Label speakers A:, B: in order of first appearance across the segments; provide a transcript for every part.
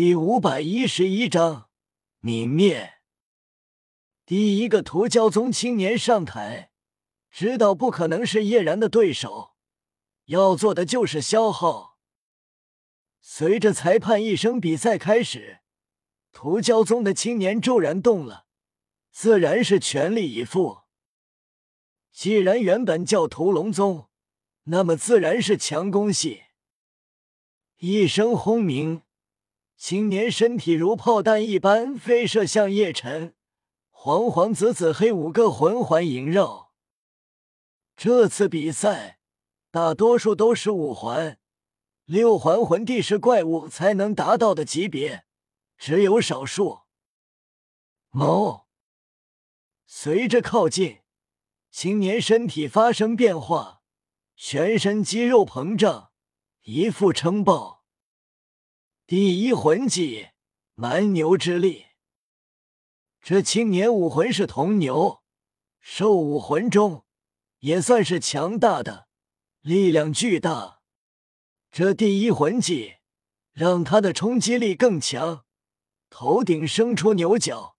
A: 第五百一十一章泯灭。第一个屠蛟宗青年上台，知道不可能是叶然的对手，要做的就是消耗。随着裁判一声，比赛开始，屠蛟宗的青年骤然动了，自然是全力以赴。既然原本叫屠龙宗，那么自然是强攻系。一声轰鸣。青年身体如炮弹一般飞射向叶晨，黄黄紫紫黑五个魂环萦绕。这次比赛大多数都是五环，六环魂帝是怪物才能达到的级别，只有少数。某随着靠近，青年身体发生变化，全身肌肉膨胀，一副撑爆。第一魂技蛮牛之力，这青年武魂是铜牛，兽武魂中也算是强大的，力量巨大。这第一魂技让他的冲击力更强，头顶生出牛角，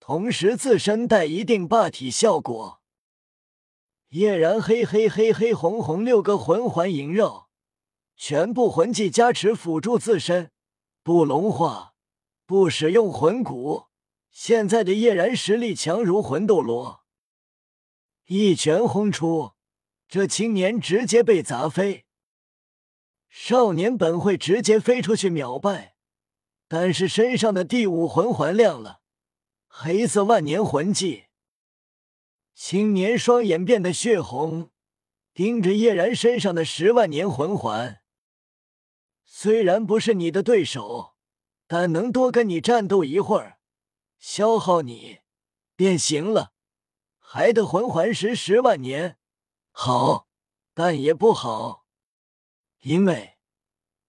A: 同时自身带一定霸体效果。叶然黑黑黑黑红红六个魂环萦绕，全部魂技加持辅助自身。不龙化，不使用魂骨。现在的叶然实力强如魂斗罗，一拳轰出，这青年直接被砸飞。少年本会直接飞出去秒败，但是身上的第五魂环亮了，黑色万年魂技。青年双眼变得血红，盯着叶然身上的十万年魂环。虽然不是你的对手，但能多跟你战斗一会儿，消耗你便行了。还得魂环石十万年，好，但也不好，因为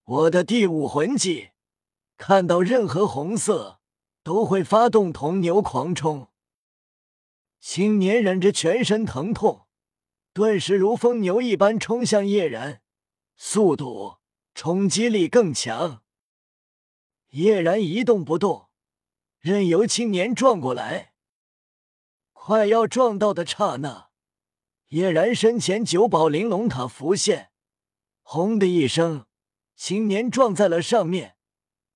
A: 我的第五魂技，看到任何红色都会发动铜牛狂冲。青年忍着全身疼痛，顿时如疯牛一般冲向叶然，速度。冲击力更强，叶然一动不动，任由青年撞过来。快要撞到的刹那，叶然身前九宝玲珑塔浮现，轰的一声，青年撞在了上面，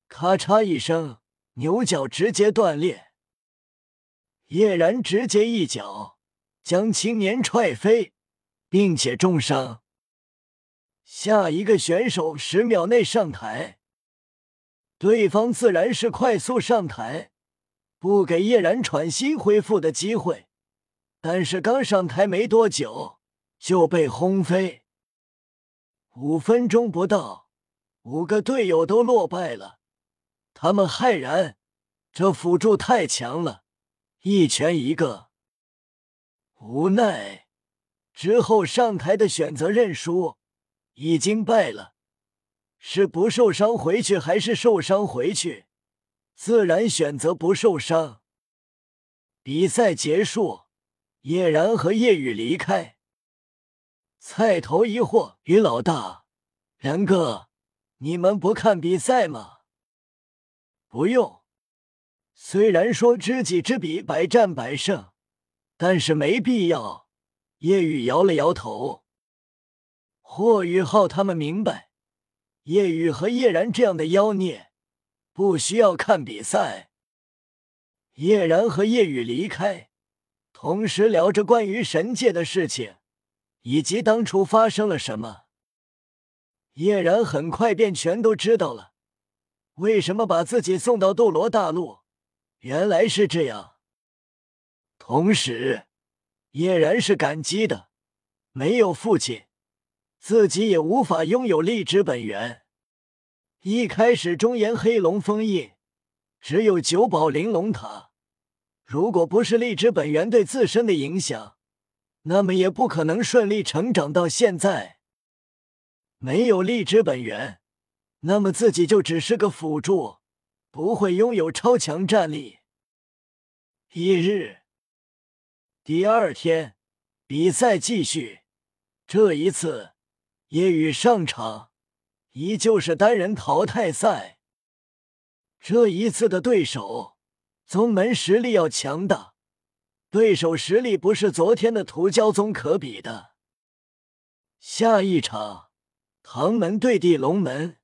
A: 咔嚓一声，牛角直接断裂。叶然直接一脚将青年踹飞，并且重伤。下一个选手十秒内上台，对方自然是快速上台，不给叶然喘息恢复的机会。但是刚上台没多久就被轰飞，五分钟不到，五个队友都落败了。他们骇然，这辅助太强了，一拳一个。无奈之后上台的选择认输。已经败了，是不受伤回去还是受伤回去？自然选择不受伤。比赛结束，叶然和叶雨离开。菜头疑惑：“于老大，然哥，你们不看比赛吗？”“不用。”虽然说知己知彼，百战百胜，但是没必要。叶雨摇了摇头。霍雨浩他们明白，叶雨和叶然这样的妖孽不需要看比赛。叶然和叶雨离开，同时聊着关于神界的事情，以及当初发生了什么。叶然很快便全都知道了，为什么把自己送到斗罗大陆，原来是这样。同时，叶然是感激的，没有父亲。自己也无法拥有荔枝本源。一开始中炎黑龙封印，只有九宝玲珑塔。如果不是荔枝本源对自身的影响，那么也不可能顺利成长到现在。没有荔枝本源，那么自己就只是个辅助，不会拥有超强战力。一日，第二天，比赛继续。这一次。夜雨上场，依旧是单人淘汰赛。这一次的对手，宗门实力要强大，对手实力不是昨天的屠蛟宗可比的。下一场，唐门对地龙门，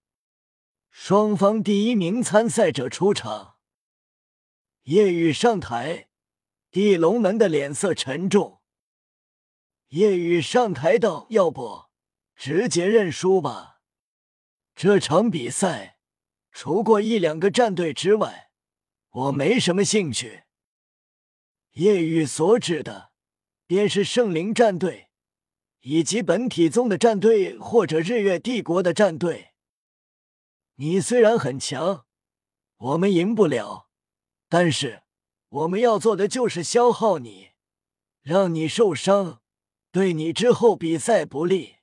A: 双方第一名参赛者出场。夜雨上台，地龙门的脸色沉重。夜雨上台道：“要不直接认输吧？这场比赛。”除过一两个战队之外，我没什么兴趣。叶雨所指的，便是圣灵战队，以及本体宗的战队或者日月帝国的战队。你虽然很强，我们赢不了，但是我们要做的就是消耗你，让你受伤，对你之后比赛不利。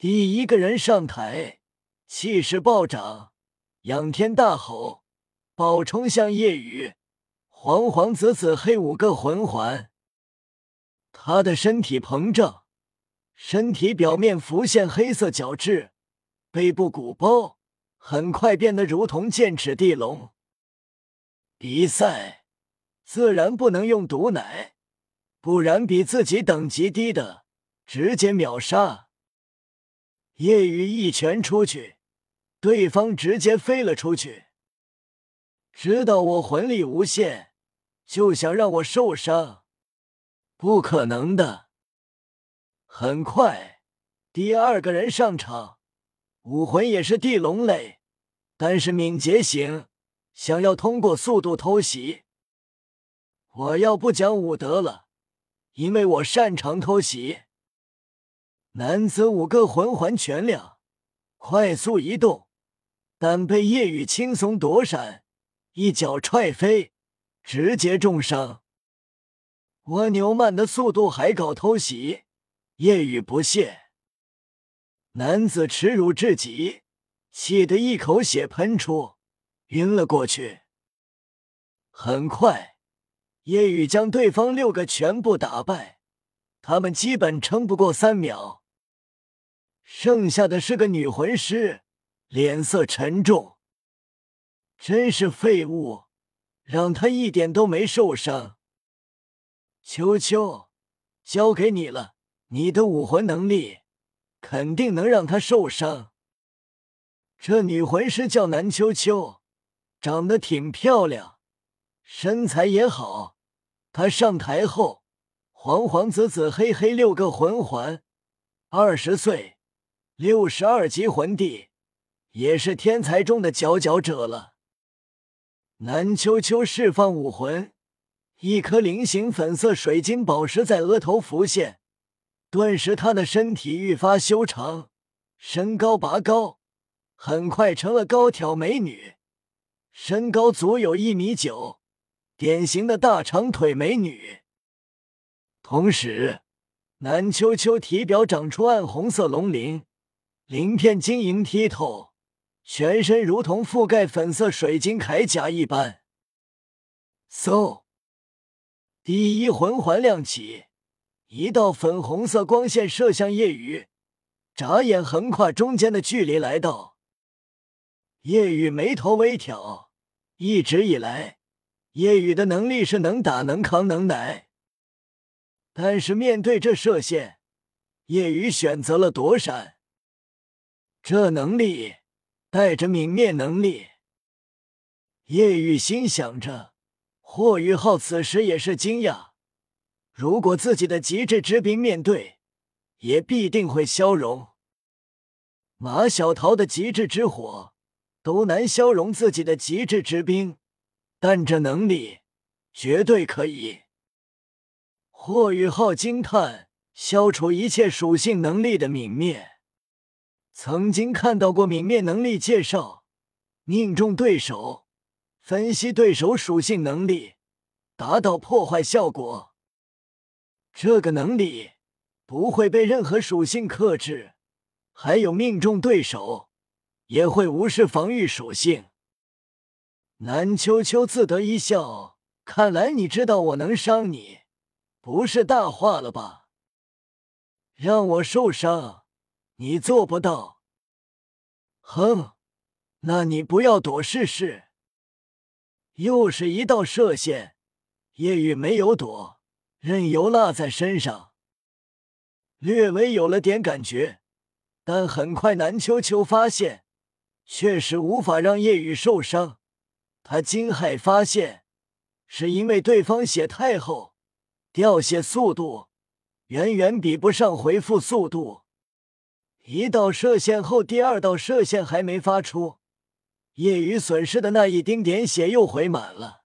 A: 第一个人上台，气势暴涨。仰天大吼，暴冲向夜雨，黄黄紫紫黑五个魂环。他的身体膨胀，身体表面浮现黑色角质，背部鼓包，很快变得如同剑齿地龙。比赛自然不能用毒奶，不然比自己等级低的直接秒杀。夜雨一拳出去。对方直接飞了出去，知道我魂力无限，就想让我受伤，不可能的。很快，第二个人上场，武魂也是地龙类，但是敏捷型，想要通过速度偷袭。我要不讲武德了，因为我擅长偷袭。男子五个魂环全亮，快速移动。但被夜雨轻松躲闪，一脚踹飞，直接重伤。蜗牛慢的速度还搞偷袭，夜雨不屑。男子耻辱至极，气得一口血喷出，晕了过去。很快，夜雨将对方六个全部打败，他们基本撑不过三秒。剩下的是个女魂师。脸色沉重，真是废物，让他一点都没受伤。秋秋，交给你了，你的武魂能力肯定能让他受伤。这女魂师叫南秋秋，长得挺漂亮，身材也好。她上台后，黄黄紫紫黑黑六个魂环，二十岁，六十二级魂帝。也是天才中的佼佼者了。南秋秋释放武魂，一颗菱形粉色水晶宝石在额头浮现，顿时她的身体愈发修长，身高拔高，很快成了高挑美女，身高足有一米九，典型的大长腿美女。同时，南秋秋体表长出暗红色龙鳞，鳞片晶莹剔透。全身如同覆盖粉色水晶铠甲一般。嗖！第一魂环亮起，一道粉红色光线射向夜雨，眨眼横跨中间的距离来到。夜雨眉头微挑，一直以来，夜雨的能力是能打能扛能耐，但是面对这射线，夜雨选择了躲闪。这能力。带着泯灭能力，叶雨心想着。霍雨浩此时也是惊讶，如果自己的极致之兵面对，也必定会消融。马小桃的极致之火都难消融自己的极致之兵，但这能力绝对可以。霍雨浩惊叹：消除一切属性能力的泯灭。曾经看到过泯灭能力介绍，命中对手，分析对手属性能力，达到破坏效果。这个能力不会被任何属性克制，还有命中对手也会无视防御属性。南秋秋自得一笑，看来你知道我能伤你，不是大话了吧？让我受伤。你做不到，哼！那你不要躲试试。又是一道射线，夜雨没有躲，任由落在身上，略微有了点感觉，但很快南秋秋发现，确实无法让夜雨受伤。他惊骇发现，是因为对方血太厚，掉血速度远远比不上回复速度。一道射线后，第二道射线还没发出。夜雨损失的那一丁点血又回满了。